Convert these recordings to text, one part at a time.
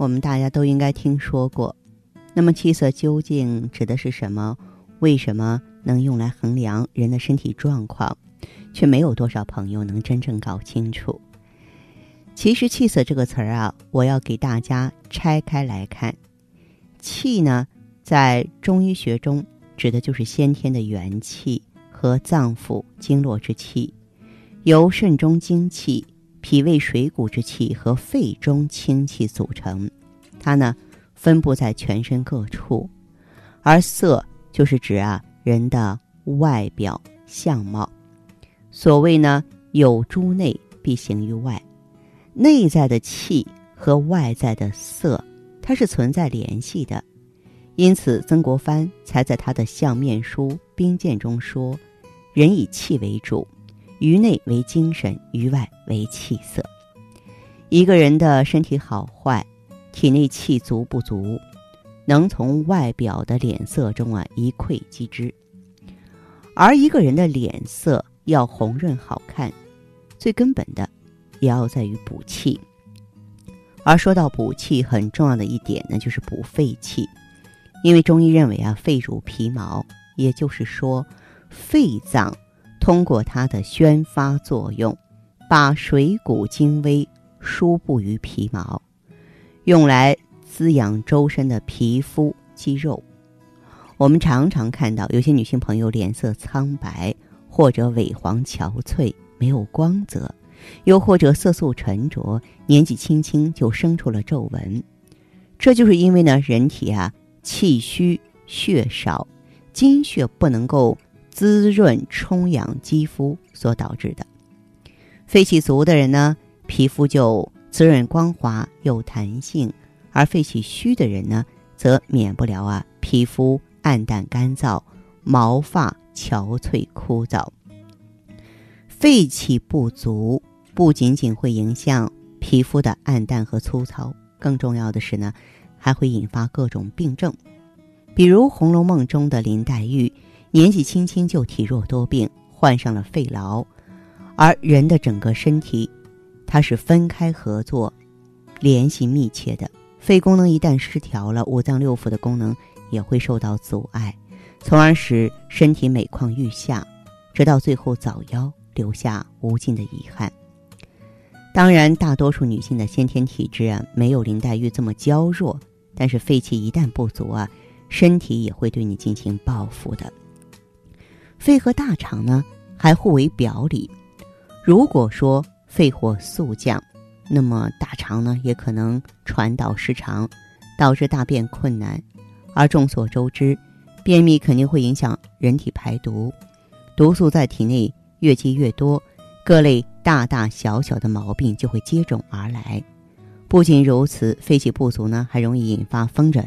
我们大家都应该听说过，那么气色究竟指的是什么？为什么能用来衡量人的身体状况？却没有多少朋友能真正搞清楚。其实“气色”这个词儿啊，我要给大家拆开来看。气呢，在中医学中指的就是先天的元气和脏腑经络之气，由肾中精气。脾胃水谷之气和肺中清气组成，它呢分布在全身各处，而色就是指啊人的外表相貌。所谓呢有诸内必行于外，内在的气和外在的色，它是存在联系的。因此，曾国藩才在他的相面书兵谏中说：“人以气为主。”于内为精神，于外为气色。一个人的身体好坏，体内气足不足，能从外表的脸色中啊一窥即知。而一个人的脸色要红润好看，最根本的也要在于补气。而说到补气，很重要的一点呢，就是补肺气。因为中医认为啊，肺主皮毛，也就是说，肺脏。通过它的宣发作用，把水谷精微输布于皮毛，用来滋养周身的皮肤肌肉。我们常常看到有些女性朋友脸色苍白，或者萎黄憔悴，没有光泽；又或者色素沉着，年纪轻轻就生出了皱纹。这就是因为呢，人体啊气虚血少，精血不能够。滋润充养肌肤所导致的，肺气足的人呢，皮肤就滋润光滑有弹性；而肺气虚的人呢，则免不了啊皮肤暗淡干燥，毛发憔悴枯燥。肺气不足不仅仅会影响皮肤的暗淡和粗糙，更重要的是呢，还会引发各种病症，比如《红楼梦》中的林黛玉。年纪轻轻就体弱多病，患上了肺痨，而人的整个身体，它是分开合作、联系密切的。肺功能一旦失调了，五脏六腑的功能也会受到阻碍，从而使身体每况愈下，直到最后早夭，留下无尽的遗憾。当然，大多数女性的先天体质啊，没有林黛玉这么娇弱，但是肺气一旦不足啊，身体也会对你进行报复的。肺和大肠呢还互为表里，如果说肺火速降，那么大肠呢也可能传导失常，导致大便困难。而众所周知，便秘肯定会影响人体排毒，毒素在体内越积越多，各类大大小小的毛病就会接踵而来。不仅如此，肺气不足呢还容易引发风疹、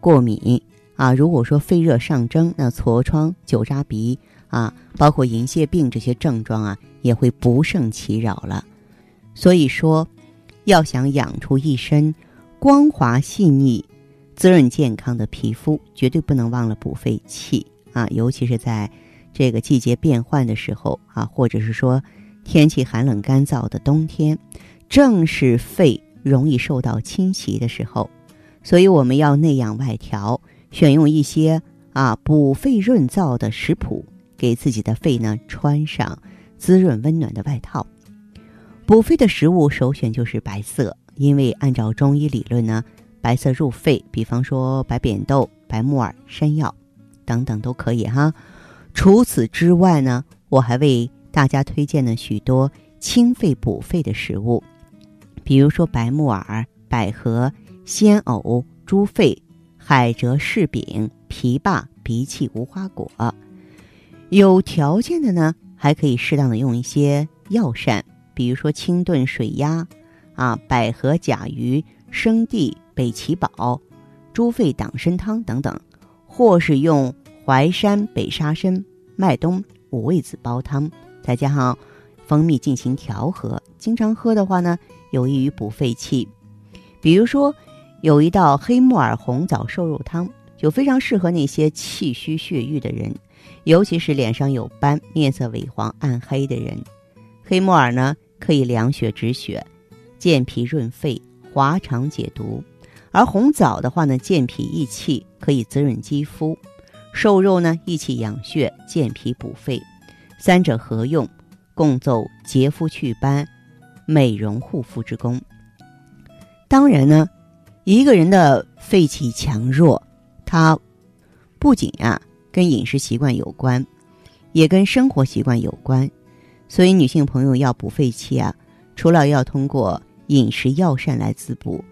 过敏。啊，如果说肺热上蒸，那痤疮、酒渣鼻啊，包括银屑病这些症状啊，也会不胜其扰了。所以说，要想养出一身光滑细腻、滋润健康的皮肤，绝对不能忘了补肺气啊！尤其是在这个季节变换的时候啊，或者是说天气寒冷干燥的冬天，正是肺容易受到侵袭的时候，所以我们要内养外调。选用一些啊补肺润燥的食谱，给自己的肺呢穿上滋润温暖的外套。补肺的食物首选就是白色，因为按照中医理论呢，白色入肺，比方说白扁豆、白木耳、山药等等都可以哈。除此之外呢，我还为大家推荐了许多清肺补肺的食物，比如说白木耳、百合、鲜藕、猪肺。海蜇、柿饼、枇杷、荸荠、无花果，有条件的呢，还可以适当的用一些药膳，比如说清炖水鸭，啊，百合、甲鱼、生地、北芪宝，猪肺党参汤等等，或是用淮山、北沙参、麦冬、五味子煲汤，再加上蜂蜜进行调和。经常喝的话呢，有益于补肺气。比如说，有一道黑木耳红枣瘦肉汤，就非常适合那些气虚血瘀的人，尤其是脸上有斑、面色萎黄、暗黑的人。黑木耳呢，可以凉血止血、健脾润肺、滑肠解毒；而红枣的话呢，健脾益气，可以滋润肌肤；瘦肉呢，益气养血、健脾补肺。三者合用，共奏洁肤祛斑、美容护肤之功。当然呢，一个人的肺气强弱，它不仅啊跟饮食习惯有关，也跟生活习惯有关。所以，女性朋友要补肺气啊，除了要通过饮食药膳来滋补，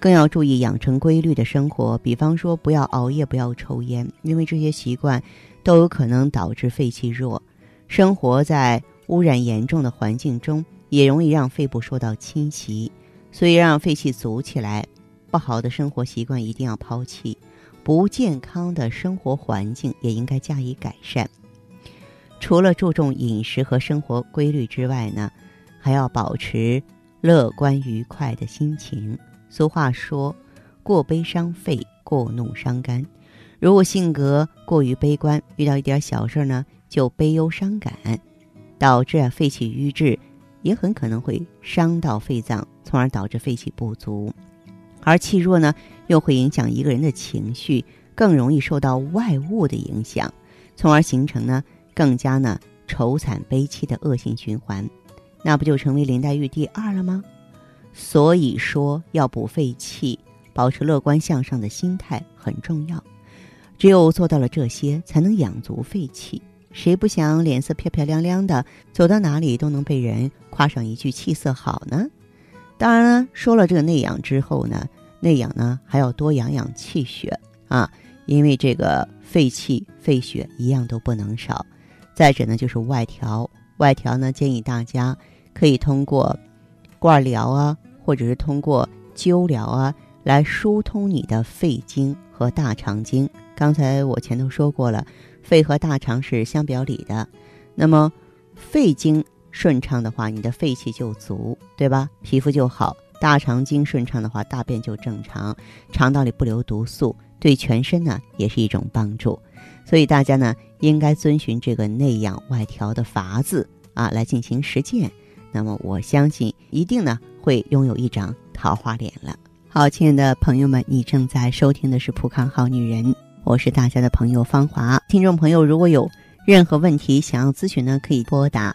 更要注意养成规律的生活。比方说，不要熬夜，不要抽烟，因为这些习惯都有可能导致肺气弱。生活在污染严重的环境中，也容易让肺部受到侵袭。所以，让肺气足起来，不好的生活习惯一定要抛弃，不健康的生活环境也应该加以改善。除了注重饮食和生活规律之外呢，还要保持乐观愉快的心情。俗话说：“过悲伤肺，过怒伤肝。”如果性格过于悲观，遇到一点小事呢就悲忧伤感，导致啊肺气瘀滞。也很可能会伤到肺脏，从而导致肺气不足，而气弱呢，又会影响一个人的情绪，更容易受到外物的影响，从而形成呢更加呢愁惨悲戚的恶性循环，那不就成为林黛玉第二了吗？所以说，要补肺气，保持乐观向上的心态很重要，只有做到了这些，才能养足肺气。谁不想脸色漂漂亮亮的，走到哪里都能被人夸上一句气色好呢？当然了，说了这个内养之后呢，内养呢还要多养养气血啊，因为这个肺气、肺血一样都不能少。再者呢，就是外调，外调呢建议大家可以通过罐疗啊，或者是通过灸疗啊，来疏通你的肺经和大肠经。刚才我前头说过了。肺和大肠是相表里的，那么肺经顺畅的话，你的肺气就足，对吧？皮肤就好；大肠经顺畅的话，大便就正常，肠道里不留毒素，对全身呢也是一种帮助。所以大家呢应该遵循这个内养外调的法子啊来进行实践。那么我相信一定呢会拥有一张桃花脸了。好，亲爱的朋友们，你正在收听的是《浦康好女人》。我是大家的朋友芳华，听众朋友如果有任何问题想要咨询呢，可以拨打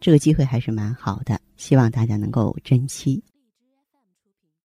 这个机会还是蛮好的，希望大家能够珍惜。